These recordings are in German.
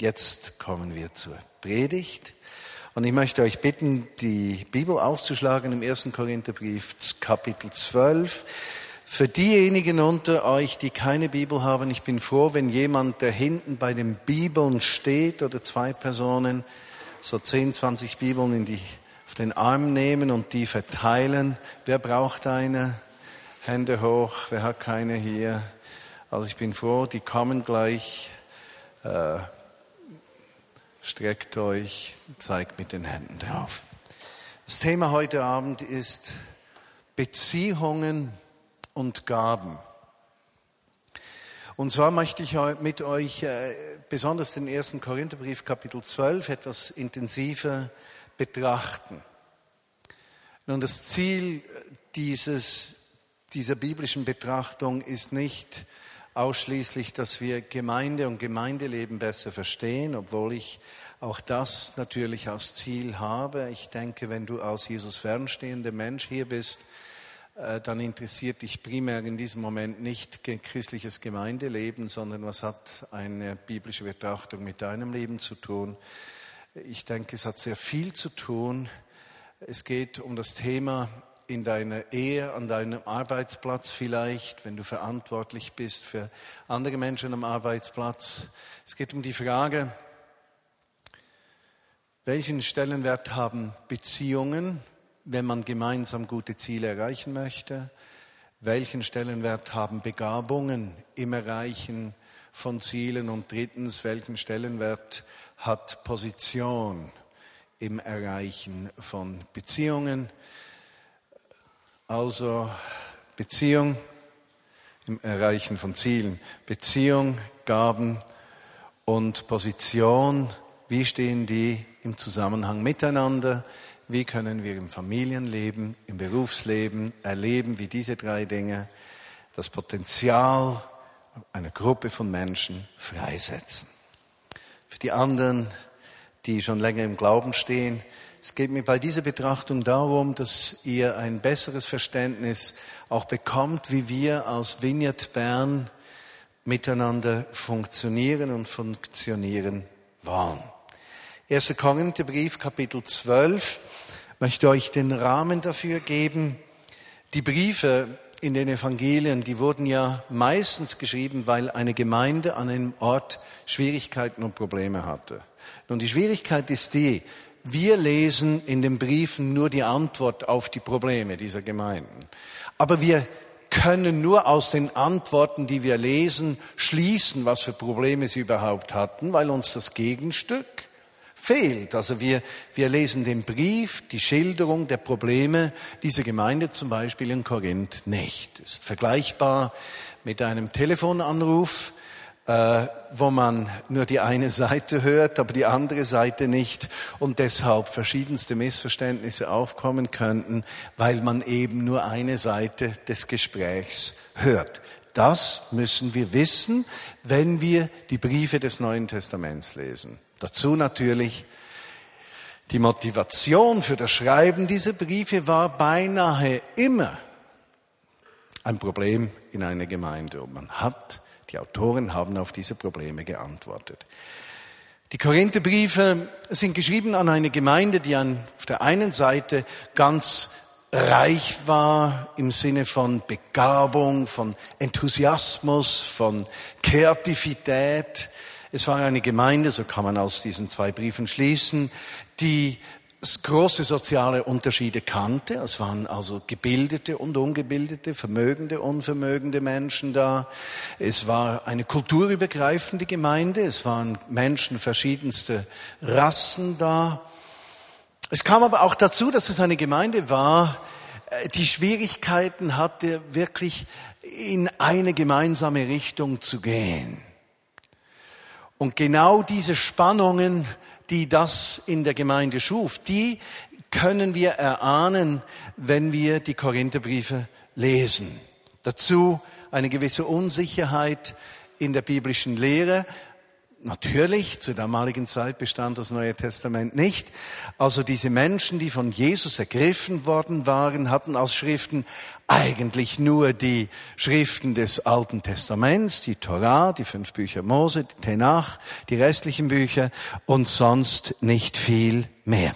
Jetzt kommen wir zur Predigt. Und ich möchte euch bitten, die Bibel aufzuschlagen im ersten Korintherbrief, Kapitel 12. Für diejenigen unter euch, die keine Bibel haben, ich bin froh, wenn jemand, der hinten bei den Bibeln steht oder zwei Personen, so 10, 20 Bibeln in die, auf den Arm nehmen und die verteilen. Wer braucht eine? Hände hoch. Wer hat keine hier? Also ich bin froh, die kommen gleich. Äh, Streckt euch, zeigt mit den Händen drauf. Das Thema heute Abend ist Beziehungen und Gaben. Und zwar möchte ich mit euch äh, besonders den ersten Korintherbrief Kapitel 12 etwas intensiver betrachten. Nun, das Ziel dieses, dieser biblischen Betrachtung ist nicht ausschließlich, dass wir Gemeinde und Gemeindeleben besser verstehen, obwohl ich auch das natürlich als Ziel habe. Ich denke, wenn du als Jesus fernstehender Mensch hier bist, äh, dann interessiert dich primär in diesem Moment nicht christliches Gemeindeleben, sondern was hat eine biblische Betrachtung mit deinem Leben zu tun. Ich denke, es hat sehr viel zu tun. Es geht um das Thema in deiner Ehe, an deinem Arbeitsplatz vielleicht, wenn du verantwortlich bist für andere Menschen am Arbeitsplatz. Es geht um die Frage, welchen Stellenwert haben Beziehungen, wenn man gemeinsam gute Ziele erreichen möchte? Welchen Stellenwert haben Begabungen im Erreichen von Zielen? Und drittens, welchen Stellenwert hat Position im Erreichen von Beziehungen? Also Beziehung im Erreichen von Zielen. Beziehung, Gaben und Position. Wie stehen die im Zusammenhang miteinander? Wie können wir im Familienleben, im Berufsleben erleben, wie diese drei Dinge das Potenzial einer Gruppe von Menschen freisetzen? Für die anderen, die schon länger im Glauben stehen, es geht mir bei dieser Betrachtung darum, dass ihr ein besseres Verständnis auch bekommt, wie wir aus Vineyard Bern miteinander funktionieren und funktionieren wollen. 1. Korintherbrief, Kapitel 12, möchte euch den Rahmen dafür geben. Die Briefe in den Evangelien, die wurden ja meistens geschrieben, weil eine Gemeinde an einem Ort Schwierigkeiten und Probleme hatte. Nun, die Schwierigkeit ist die, wir lesen in den Briefen nur die Antwort auf die Probleme dieser Gemeinden. Aber wir können nur aus den Antworten, die wir lesen, schließen, was für Probleme sie überhaupt hatten, weil uns das Gegenstück fehlt. Also wir, wir lesen den Brief, die Schilderung der Probleme dieser Gemeinde zum Beispiel in Korinth nicht. Ist vergleichbar mit einem Telefonanruf, äh, wo man nur die eine Seite hört, aber die andere Seite nicht und deshalb verschiedenste Missverständnisse aufkommen könnten, weil man eben nur eine Seite des Gesprächs hört. Das müssen wir wissen, wenn wir die Briefe des Neuen Testaments lesen. Dazu natürlich die Motivation für das Schreiben dieser Briefe war beinahe immer ein Problem in einer Gemeinde und man hat die Autoren haben auf diese Probleme geantwortet. Die Korintherbriefe sind geschrieben an eine Gemeinde, die auf der einen Seite ganz reich war im Sinne von Begabung, von Enthusiasmus, von Kreativität. Es war eine Gemeinde, so kann man aus diesen zwei Briefen schließen, die große soziale Unterschiede kannte. Es waren also gebildete und ungebildete, vermögende, unvermögende Menschen da. Es war eine kulturübergreifende Gemeinde. Es waren Menschen verschiedenster Rassen da. Es kam aber auch dazu, dass es eine Gemeinde war, äh, die Schwierigkeiten hatte, wirklich in eine gemeinsame Richtung zu gehen. Und genau diese Spannungen die das in der Gemeinde schuf, die können wir erahnen, wenn wir die Korintherbriefe lesen. Dazu eine gewisse Unsicherheit in der biblischen Lehre. Natürlich, zur damaligen Zeit bestand das Neue Testament nicht. Also diese Menschen, die von Jesus ergriffen worden waren, hatten als Schriften eigentlich nur die Schriften des Alten Testaments, die Torah, die fünf Bücher Mose, die Tenach, die restlichen Bücher und sonst nicht viel mehr.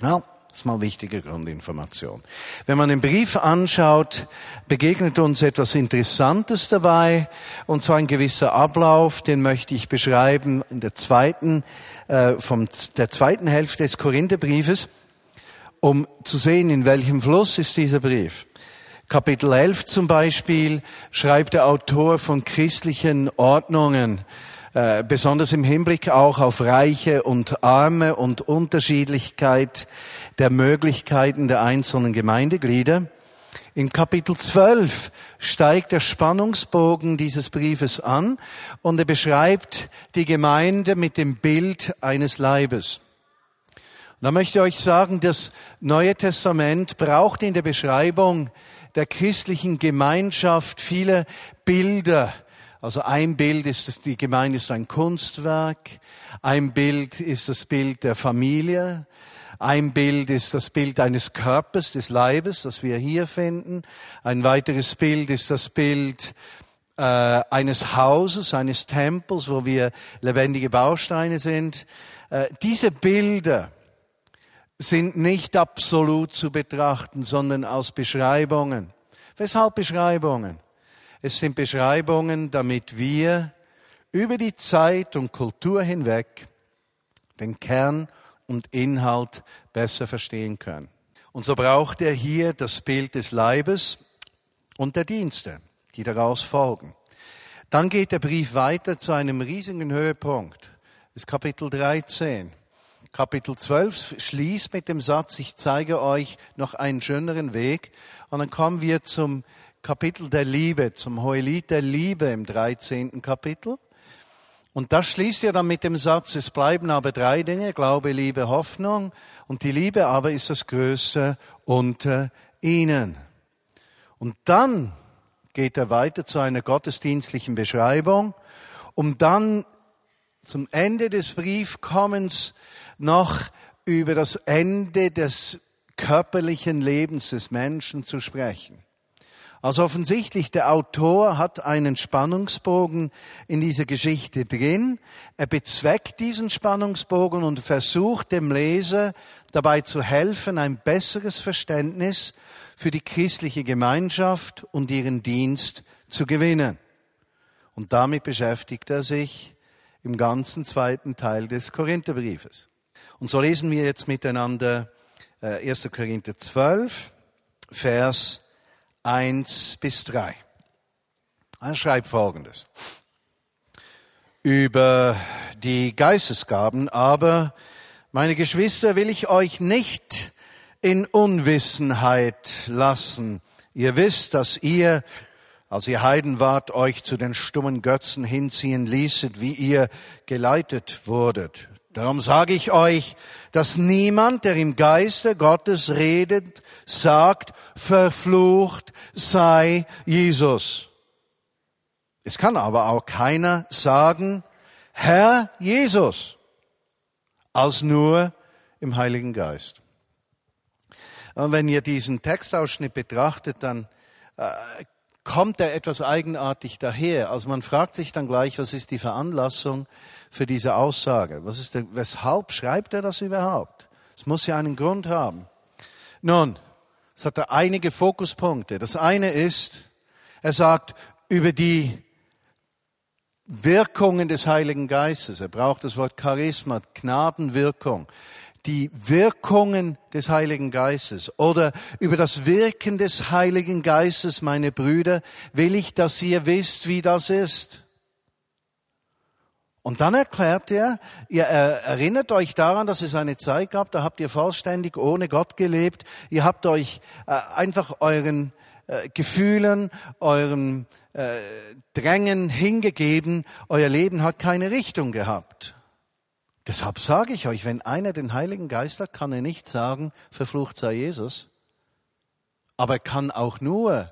Ja, das ist mal wichtige Grundinformation. Wenn man den Brief anschaut, begegnet uns etwas Interessantes dabei, und zwar ein gewisser Ablauf, den möchte ich beschreiben in der zweiten, äh, vom, der zweiten Hälfte des Korintherbriefes, um zu sehen, in welchem Fluss ist dieser Brief. Kapitel 11 zum Beispiel schreibt der Autor von christlichen Ordnungen, äh, besonders im Hinblick auch auf Reiche und Arme und Unterschiedlichkeit der Möglichkeiten der einzelnen Gemeindeglieder. In Kapitel 12 steigt der Spannungsbogen dieses Briefes an und er beschreibt die Gemeinde mit dem Bild eines Leibes. Und da möchte ich euch sagen, das Neue Testament braucht in der Beschreibung der christlichen Gemeinschaft viele Bilder, also ein Bild ist, die Gemeinde ist ein Kunstwerk, ein Bild ist das Bild der Familie, ein Bild ist das Bild eines Körpers, des Leibes, das wir hier finden. Ein weiteres Bild ist das Bild äh, eines Hauses, eines Tempels, wo wir lebendige Bausteine sind. Äh, diese Bilder sind nicht absolut zu betrachten, sondern als Beschreibungen. Weshalb Beschreibungen? Es sind Beschreibungen, damit wir über die Zeit und Kultur hinweg den Kern und Inhalt besser verstehen können. Und so braucht er hier das Bild des Leibes und der Dienste, die daraus folgen. Dann geht der Brief weiter zu einem riesigen Höhepunkt. Das ist Kapitel 13. Kapitel 12 schließt mit dem Satz, ich zeige euch noch einen schöneren Weg. Und dann kommen wir zum Kapitel der Liebe, zum Hohelied der Liebe im 13. Kapitel. Und das schließt ja dann mit dem Satz, es bleiben aber drei Dinge, Glaube, Liebe, Hoffnung. Und die Liebe aber ist das Größte unter ihnen. Und dann geht er weiter zu einer gottesdienstlichen Beschreibung, um dann zum Ende des Briefkommens noch über das Ende des körperlichen Lebens des Menschen zu sprechen. Also offensichtlich, der Autor hat einen Spannungsbogen in dieser Geschichte drin. Er bezweckt diesen Spannungsbogen und versucht dem Leser dabei zu helfen, ein besseres Verständnis für die christliche Gemeinschaft und ihren Dienst zu gewinnen. Und damit beschäftigt er sich im ganzen zweiten Teil des Korintherbriefes. Und so lesen wir jetzt miteinander 1. Äh, Korinther 12, Vers 1 bis 3. Er schreibt Folgendes. Über die Geistesgaben aber, meine Geschwister, will ich euch nicht in Unwissenheit lassen. Ihr wisst, dass ihr, als ihr Heiden wart, euch zu den stummen Götzen hinziehen ließet, wie ihr geleitet wurdet. Darum sage ich euch, dass niemand, der im Geiste Gottes redet, sagt, verflucht sei Jesus. Es kann aber auch keiner sagen, Herr Jesus, als nur im Heiligen Geist. Und wenn ihr diesen Textausschnitt betrachtet, dann äh, kommt er etwas eigenartig daher. Also man fragt sich dann gleich, was ist die Veranlassung für diese Aussage? Was ist der, weshalb schreibt er das überhaupt? Es muss ja einen Grund haben. Nun, es hat da einige Fokuspunkte. Das eine ist, er sagt über die Wirkungen des Heiligen Geistes. Er braucht das Wort Charisma, Gnadenwirkung. Die Wirkungen des Heiligen Geistes oder über das Wirken des Heiligen Geistes, meine Brüder, will ich, dass ihr wisst, wie das ist. Und dann erklärt er, ihr erinnert euch daran, dass es eine Zeit gab, da habt ihr vollständig ohne Gott gelebt. Ihr habt euch äh, einfach euren äh, Gefühlen, euren äh, Drängen hingegeben. Euer Leben hat keine Richtung gehabt. Deshalb sage ich euch, wenn einer den Heiligen Geist hat, kann er nicht sagen, verflucht sei Jesus. Aber er kann auch nur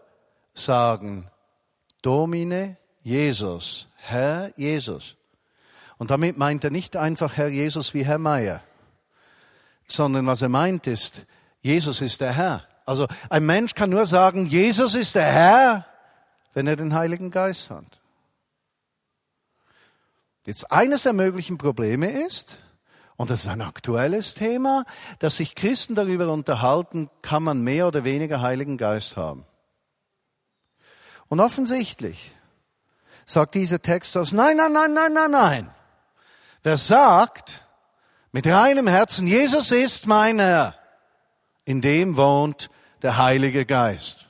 sagen, Domine Jesus, Herr Jesus. Und damit meint er nicht einfach Herr Jesus wie Herr Meier, sondern was er meint ist, Jesus ist der Herr. Also ein Mensch kann nur sagen, Jesus ist der Herr, wenn er den Heiligen Geist hat. Jetzt eines der möglichen Probleme ist, und das ist ein aktuelles Thema, dass sich Christen darüber unterhalten, kann man mehr oder weniger Heiligen Geist haben. Und offensichtlich sagt dieser Text aus, nein, nein, nein, nein, nein, nein. Wer sagt mit reinem Herzen, Jesus ist mein Herr, in dem wohnt der Heilige Geist.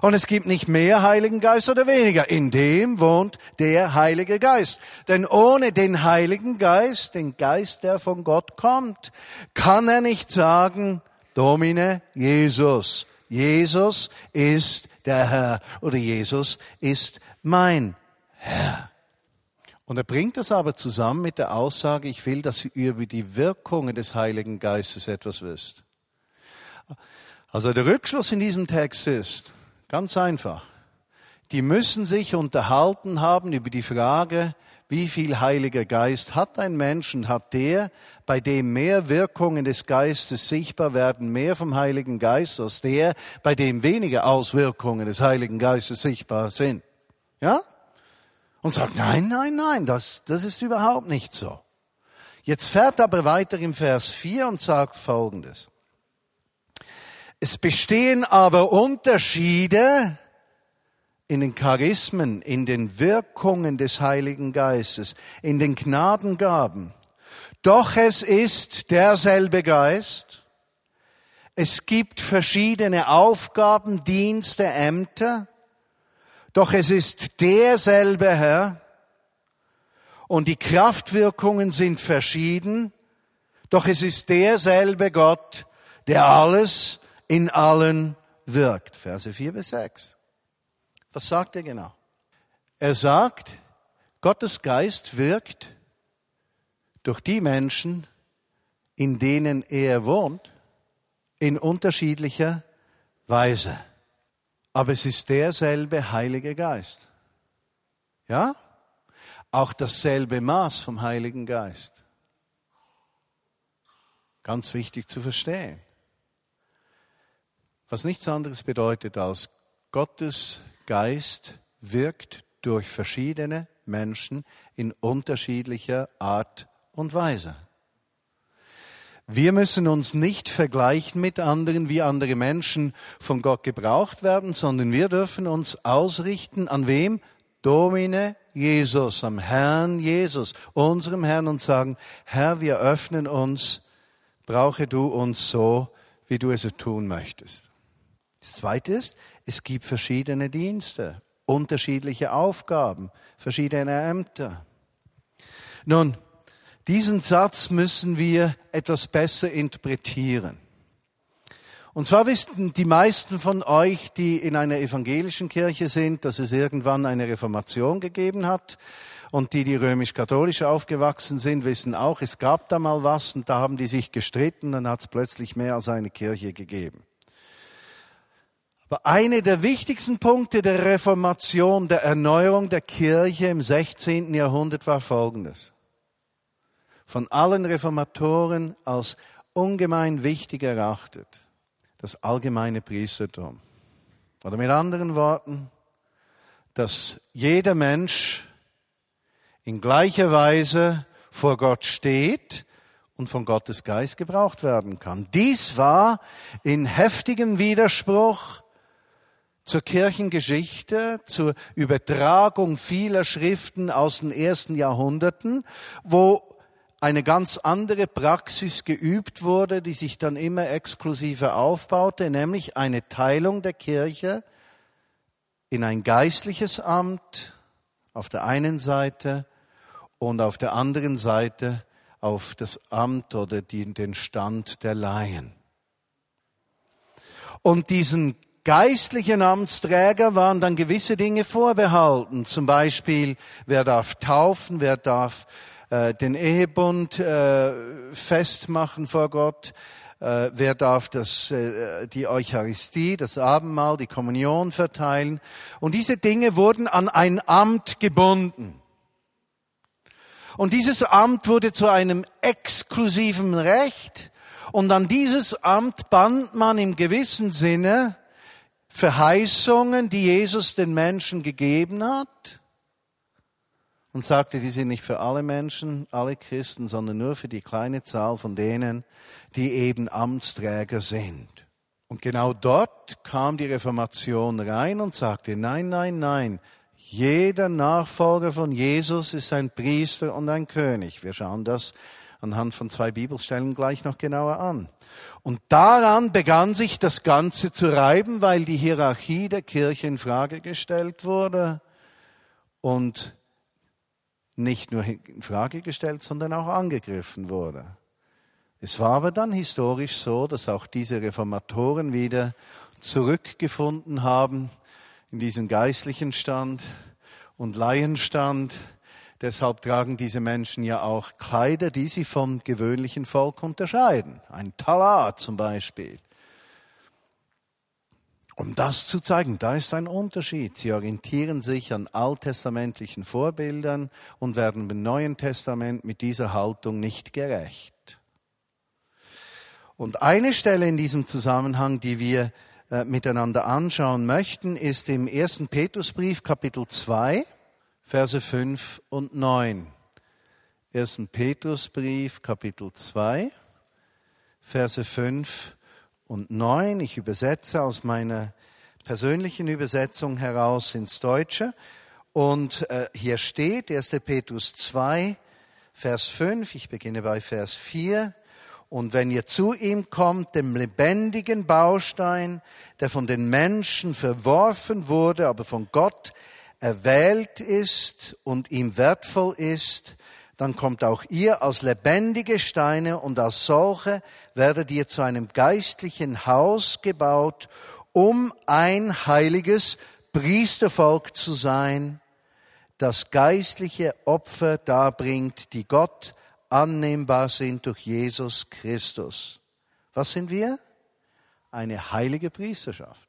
Und es gibt nicht mehr Heiligen Geist oder weniger. In dem wohnt der Heilige Geist. Denn ohne den Heiligen Geist, den Geist, der von Gott kommt, kann er nicht sagen, Domine Jesus. Jesus ist der Herr oder Jesus ist mein Herr. Und er bringt das aber zusammen mit der Aussage, ich will, dass ihr über die Wirkungen des Heiligen Geistes etwas wisst. Also der Rückschluss in diesem Text ist ganz einfach. Die müssen sich unterhalten haben über die Frage, wie viel Heiliger Geist hat ein Mensch und hat der, bei dem mehr Wirkungen des Geistes sichtbar werden, mehr vom Heiligen Geist als der, bei dem weniger Auswirkungen des Heiligen Geistes sichtbar sind. Ja? Und sagt, nein, nein, nein, das, das ist überhaupt nicht so. Jetzt fährt aber weiter im Vers 4 und sagt Folgendes. Es bestehen aber Unterschiede in den Charismen, in den Wirkungen des Heiligen Geistes, in den Gnadengaben. Doch es ist derselbe Geist. Es gibt verschiedene Aufgaben, Dienste, Ämter. Doch es ist derselbe Herr und die Kraftwirkungen sind verschieden, doch es ist derselbe Gott, der alles in allen wirkt. Verse 4 bis 6. Was sagt er genau? Er sagt, Gottes Geist wirkt durch die Menschen, in denen er wohnt, in unterschiedlicher Weise aber es ist derselbe Heilige Geist. Ja? Auch dasselbe Maß vom Heiligen Geist. Ganz wichtig zu verstehen. Was nichts anderes bedeutet als Gottes Geist wirkt durch verschiedene Menschen in unterschiedlicher Art und Weise. Wir müssen uns nicht vergleichen mit anderen, wie andere Menschen von Gott gebraucht werden, sondern wir dürfen uns ausrichten an wem? Domine Jesus, am Herrn Jesus, unserem Herrn und sagen, Herr, wir öffnen uns, brauche du uns so, wie du es tun möchtest. Das Zweite ist, es gibt verschiedene Dienste, unterschiedliche Aufgaben, verschiedene Ämter. Nun, diesen Satz müssen wir etwas besser interpretieren. Und zwar wissen die meisten von euch, die in einer evangelischen Kirche sind, dass es irgendwann eine Reformation gegeben hat. Und die, die römisch-katholisch aufgewachsen sind, wissen auch, es gab da mal was und da haben die sich gestritten, dann hat es plötzlich mehr als eine Kirche gegeben. Aber eine der wichtigsten Punkte der Reformation, der Erneuerung der Kirche im 16. Jahrhundert war folgendes von allen Reformatoren als ungemein wichtig erachtet, das allgemeine Priestertum. Oder mit anderen Worten, dass jeder Mensch in gleicher Weise vor Gott steht und von Gottes Geist gebraucht werden kann. Dies war in heftigem Widerspruch zur Kirchengeschichte, zur Übertragung vieler Schriften aus den ersten Jahrhunderten, wo eine ganz andere Praxis geübt wurde, die sich dann immer exklusiver aufbaute, nämlich eine Teilung der Kirche in ein geistliches Amt auf der einen Seite und auf der anderen Seite auf das Amt oder den Stand der Laien. Und diesen geistlichen Amtsträger waren dann gewisse Dinge vorbehalten. Zum Beispiel, wer darf taufen, wer darf äh, den Ehebund äh, festmachen vor Gott. Äh, wer darf das, die Eucharistie, das Abendmahl, die Kommunion verteilen? Und diese Dinge wurden an ein Amt gebunden. Und dieses Amt wurde zu einem exklusiven Recht. Und an dieses Amt band man im gewissen Sinne Verheißungen, die Jesus den Menschen gegeben hat. Und sagte, die sind nicht für alle Menschen, alle Christen, sondern nur für die kleine Zahl von denen, die eben Amtsträger sind. Und genau dort kam die Reformation rein und sagte, nein, nein, nein, jeder Nachfolger von Jesus ist ein Priester und ein König. Wir schauen das anhand von zwei Bibelstellen gleich noch genauer an. Und daran begann sich das Ganze zu reiben, weil die Hierarchie der Kirche in Frage gestellt wurde und nicht nur in Frage gestellt, sondern auch angegriffen wurde. Es war aber dann historisch so, dass auch diese Reformatoren wieder zurückgefunden haben in diesen geistlichen Stand und Laienstand. Deshalb tragen diese Menschen ja auch Kleider, die sie vom gewöhnlichen Volk unterscheiden. Ein Talar zum Beispiel. Um das zu zeigen, da ist ein Unterschied. Sie orientieren sich an alttestamentlichen Vorbildern und werden im Neuen Testament mit dieser Haltung nicht gerecht. Und eine Stelle in diesem Zusammenhang, die wir äh, miteinander anschauen möchten, ist im ersten Petrusbrief Kapitel 2, Verse 5 und 9. Ersten Petrusbrief Kapitel 2, Verse 5 und 9. Ich übersetze aus meiner persönlichen Übersetzung heraus ins Deutsche. Und äh, hier steht 1. Petrus 2, Vers 5, ich beginne bei Vers 4. Und wenn ihr zu ihm kommt, dem lebendigen Baustein, der von den Menschen verworfen wurde, aber von Gott erwählt ist und ihm wertvoll ist, dann kommt auch ihr als lebendige Steine und als solche werdet ihr zu einem geistlichen Haus gebaut, um ein heiliges Priestervolk zu sein, das geistliche Opfer darbringt, die Gott annehmbar sind durch Jesus Christus. Was sind wir? Eine heilige Priesterschaft.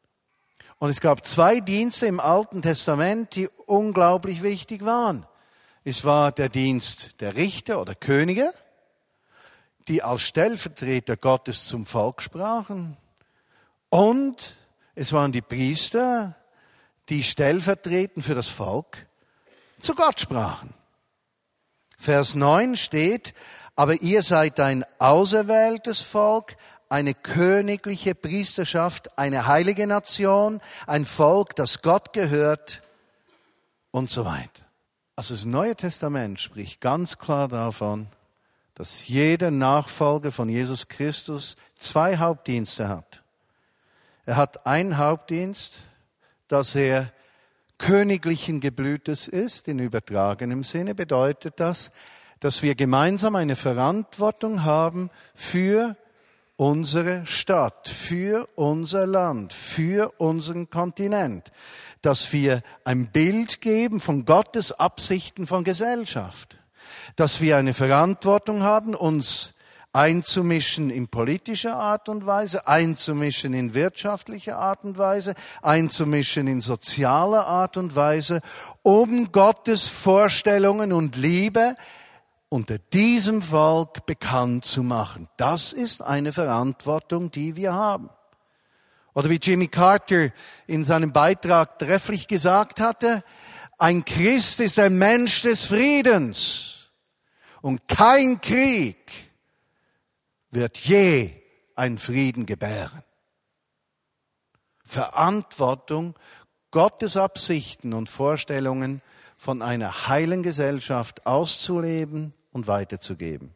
Und es gab zwei Dienste im Alten Testament, die unglaublich wichtig waren. Es war der Dienst der Richter oder Könige, die als Stellvertreter Gottes zum Volk sprachen. Und es waren die Priester, die stellvertretend für das Volk zu Gott sprachen. Vers 9 steht, aber ihr seid ein auserwähltes Volk, eine königliche Priesterschaft, eine heilige Nation, ein Volk, das Gott gehört und so weiter. Also das Neue Testament spricht ganz klar davon, dass jeder Nachfolger von Jesus Christus zwei Hauptdienste hat. Er hat einen Hauptdienst, dass er königlichen Geblütes ist, in übertragenem Sinne, bedeutet das, dass wir gemeinsam eine Verantwortung haben für unsere Stadt, für unser Land, für unseren Kontinent, dass wir ein Bild geben von Gottes Absichten von Gesellschaft, dass wir eine Verantwortung haben, uns einzumischen in politischer Art und Weise, einzumischen in wirtschaftlicher Art und Weise, einzumischen in sozialer Art und Weise, um Gottes Vorstellungen und Liebe unter diesem Volk bekannt zu machen. Das ist eine Verantwortung, die wir haben. Oder wie Jimmy Carter in seinem Beitrag trefflich gesagt hatte, ein Christ ist ein Mensch des Friedens und kein Krieg wird je ein Frieden gebären. Verantwortung, Gottes Absichten und Vorstellungen von einer heilen Gesellschaft auszuleben und weiterzugeben.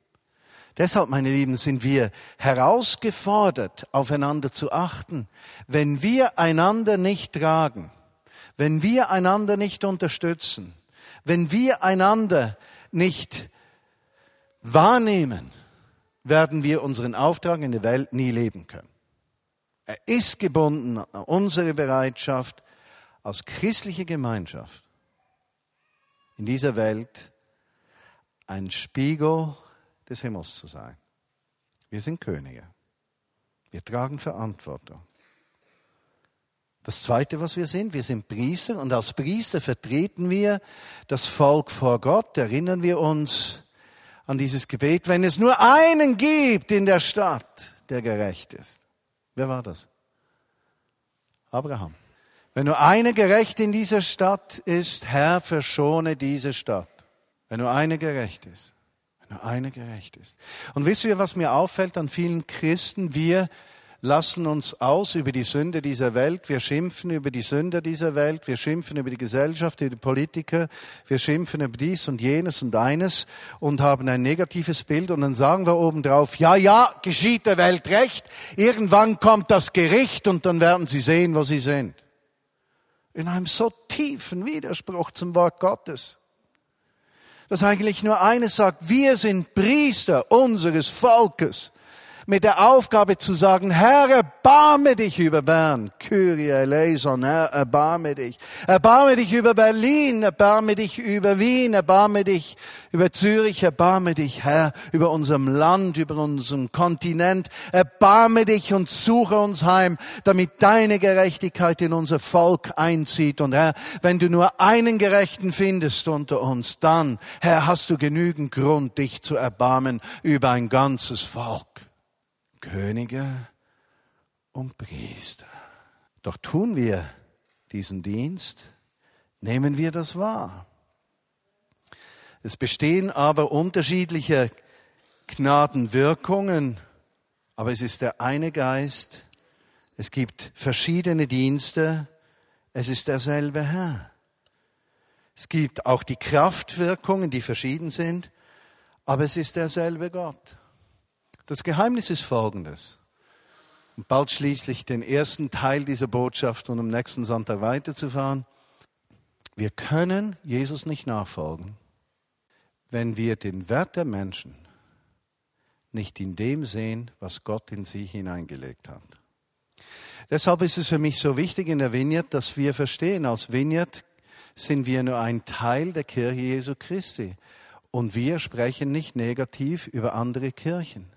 Deshalb, meine Lieben, sind wir herausgefordert, aufeinander zu achten. Wenn wir einander nicht tragen, wenn wir einander nicht unterstützen, wenn wir einander nicht wahrnehmen, werden wir unseren Auftrag in der Welt nie leben können. Er ist gebunden an unsere Bereitschaft als christliche Gemeinschaft in dieser Welt ein Spiegel des Himmels zu sein. Wir sind Könige. Wir tragen Verantwortung. Das Zweite, was wir sind, wir sind Priester und als Priester vertreten wir das Volk vor Gott. Erinnern wir uns an dieses Gebet, wenn es nur einen gibt in der Stadt, der gerecht ist. Wer war das? Abraham. Wenn nur einer gerecht in dieser Stadt ist, Herr, verschone diese Stadt. Wenn nur einer gerecht ist. Wenn nur einer gerecht ist. Und wisst ihr, was mir auffällt an vielen Christen? Wir lassen uns aus über die Sünde dieser Welt, wir schimpfen über die Sünder dieser Welt, wir schimpfen über die Gesellschaft, über die Politiker, wir schimpfen über dies und jenes und eines und haben ein negatives Bild und dann sagen wir obendrauf, ja, ja, geschieht der Welt recht, irgendwann kommt das Gericht und dann werden sie sehen, wo sie sind. In einem so tiefen Widerspruch zum Wort Gottes dass eigentlich nur eines sagt, wir sind Priester unseres Volkes mit der Aufgabe zu sagen, Herr, erbarme dich über Bern. Kyrie eleison, Herr, erbarme dich. Erbarme dich über Berlin, erbarme dich über Wien, erbarme dich über Zürich, erbarme dich, Herr, über unserem Land, über unserem Kontinent. Erbarme dich und suche uns heim, damit deine Gerechtigkeit in unser Volk einzieht. Und Herr, wenn du nur einen Gerechten findest unter uns, dann, Herr, hast du genügend Grund, dich zu erbarmen über ein ganzes Volk. Könige und Priester. Doch tun wir diesen Dienst, nehmen wir das wahr. Es bestehen aber unterschiedliche Gnadenwirkungen, aber es ist der eine Geist, es gibt verschiedene Dienste, es ist derselbe Herr. Es gibt auch die Kraftwirkungen, die verschieden sind, aber es ist derselbe Gott. Das Geheimnis ist folgendes. Und bald schließlich den ersten Teil dieser Botschaft und am nächsten Sonntag weiterzufahren. Wir können Jesus nicht nachfolgen, wenn wir den Wert der Menschen nicht in dem sehen, was Gott in sie hineingelegt hat. Deshalb ist es für mich so wichtig in der Vineyard, dass wir verstehen, als Vineyard sind wir nur ein Teil der Kirche Jesu Christi. Und wir sprechen nicht negativ über andere Kirchen.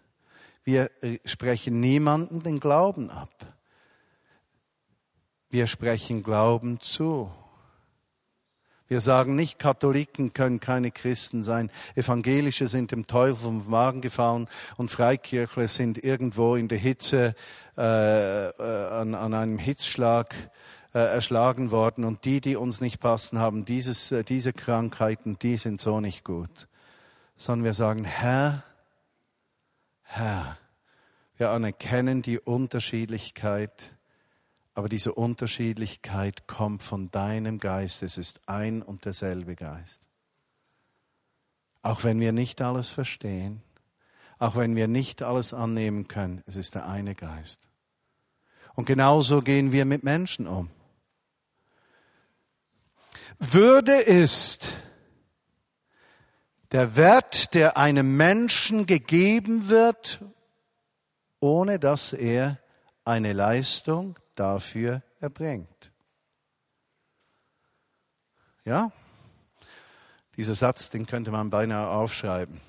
Wir sprechen niemanden den Glauben ab. Wir sprechen Glauben zu. Wir sagen nicht, Katholiken können keine Christen sein, Evangelische sind dem Teufel vom Wagen gefallen und Freikirchler sind irgendwo in der Hitze äh, äh, an, an, einem Hitzschlag äh, erschlagen worden und die, die uns nicht passen, haben dieses, äh, diese Krankheiten, die sind so nicht gut. Sondern wir sagen, Herr, Herr. Wir anerkennen die Unterschiedlichkeit, aber diese Unterschiedlichkeit kommt von deinem Geist. Es ist ein und derselbe Geist. Auch wenn wir nicht alles verstehen, auch wenn wir nicht alles annehmen können, es ist der eine Geist. Und genauso gehen wir mit Menschen um. Würde ist der Wert, der einem Menschen gegeben wird, ohne dass er eine Leistung dafür erbringt. Ja? Dieser Satz, den könnte man beinahe aufschreiben.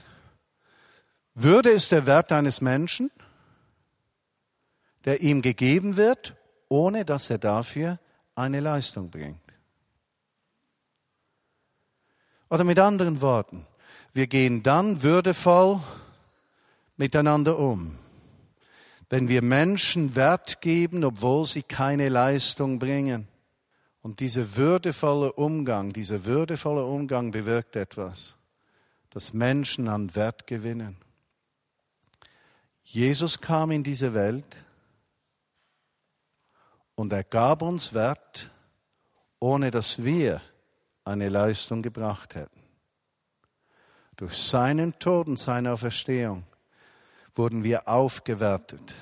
Würde es der Wert eines Menschen, der ihm gegeben wird, ohne dass er dafür eine Leistung bringt? Oder mit anderen Worten, wir gehen dann würdevoll miteinander um. Wenn wir Menschen Wert geben, obwohl sie keine Leistung bringen. Und dieser würdevolle Umgang, dieser würdevolle Umgang bewirkt etwas, dass Menschen an Wert gewinnen. Jesus kam in diese Welt und er gab uns Wert, ohne dass wir eine Leistung gebracht hätten. Durch seinen Tod und seine Auferstehung wurden wir aufgewertet,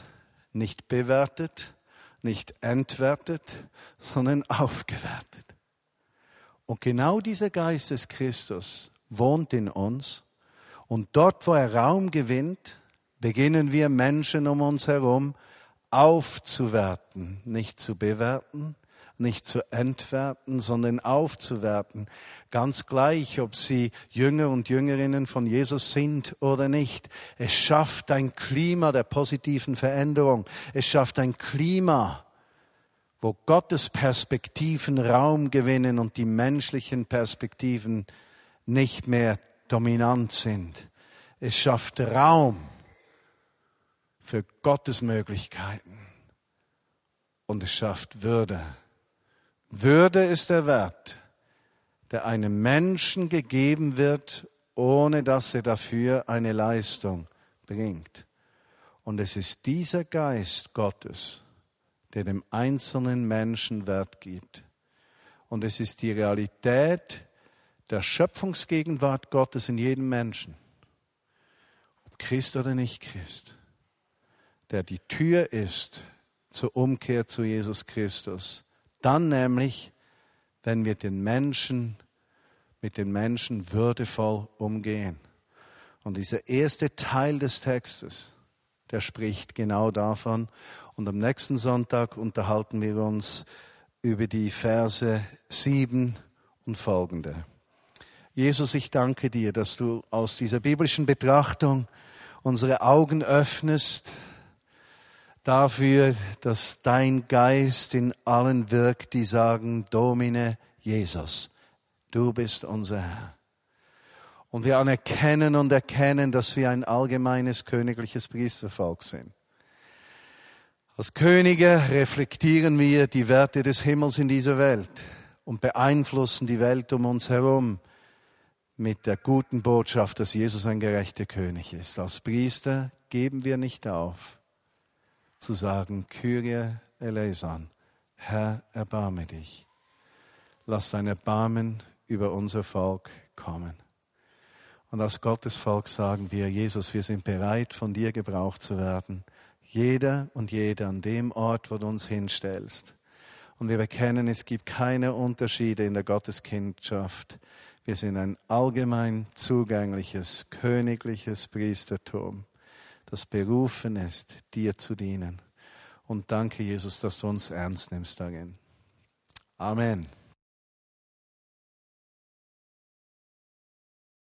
nicht bewertet, nicht entwertet, sondern aufgewertet. Und genau dieser Geist des Christus wohnt in uns und dort, wo er Raum gewinnt, beginnen wir Menschen um uns herum aufzuwerten, nicht zu bewerten, nicht zu entwerten, sondern aufzuwerten. Ganz gleich, ob sie Jünger und Jüngerinnen von Jesus sind oder nicht. Es schafft ein Klima der positiven Veränderung. Es schafft ein Klima, wo Gottes Perspektiven Raum gewinnen und die menschlichen Perspektiven nicht mehr dominant sind. Es schafft Raum für Gottes Möglichkeiten und es schafft Würde. Würde ist der Wert, der einem Menschen gegeben wird, ohne dass er dafür eine Leistung bringt. Und es ist dieser Geist Gottes, der dem einzelnen Menschen Wert gibt. Und es ist die Realität der Schöpfungsgegenwart Gottes in jedem Menschen, ob Christ oder nicht Christ, der die Tür ist zur Umkehr zu Jesus Christus. Dann nämlich, wenn wir den Menschen mit den Menschen würdevoll umgehen. Und dieser erste Teil des Textes, der spricht genau davon. Und am nächsten Sonntag unterhalten wir uns über die Verse sieben und folgende. Jesus, ich danke dir, dass du aus dieser biblischen Betrachtung unsere Augen öffnest dafür, dass dein Geist in allen wirkt, die sagen, Domine Jesus. Du bist unser Herr. Und wir anerkennen und erkennen, dass wir ein allgemeines königliches Priestervolk sind. Als Könige reflektieren wir die Werte des Himmels in dieser Welt und beeinflussen die Welt um uns herum mit der guten Botschaft, dass Jesus ein gerechter König ist. Als Priester geben wir nicht auf, zu sagen, Kyrie eleison, Herr, erbarme dich. Lass dein Erbarmen über unser Volk kommen. Und als Gottesvolk sagen wir, Jesus, wir sind bereit, von dir gebraucht zu werden. Jeder und jeder an dem Ort, wo du uns hinstellst. Und wir bekennen, es gibt keine Unterschiede in der Gotteskindschaft. Wir sind ein allgemein zugängliches, königliches Priestertum, das berufen ist, dir zu dienen. Und danke, Jesus, dass du uns ernst nimmst darin. Amen.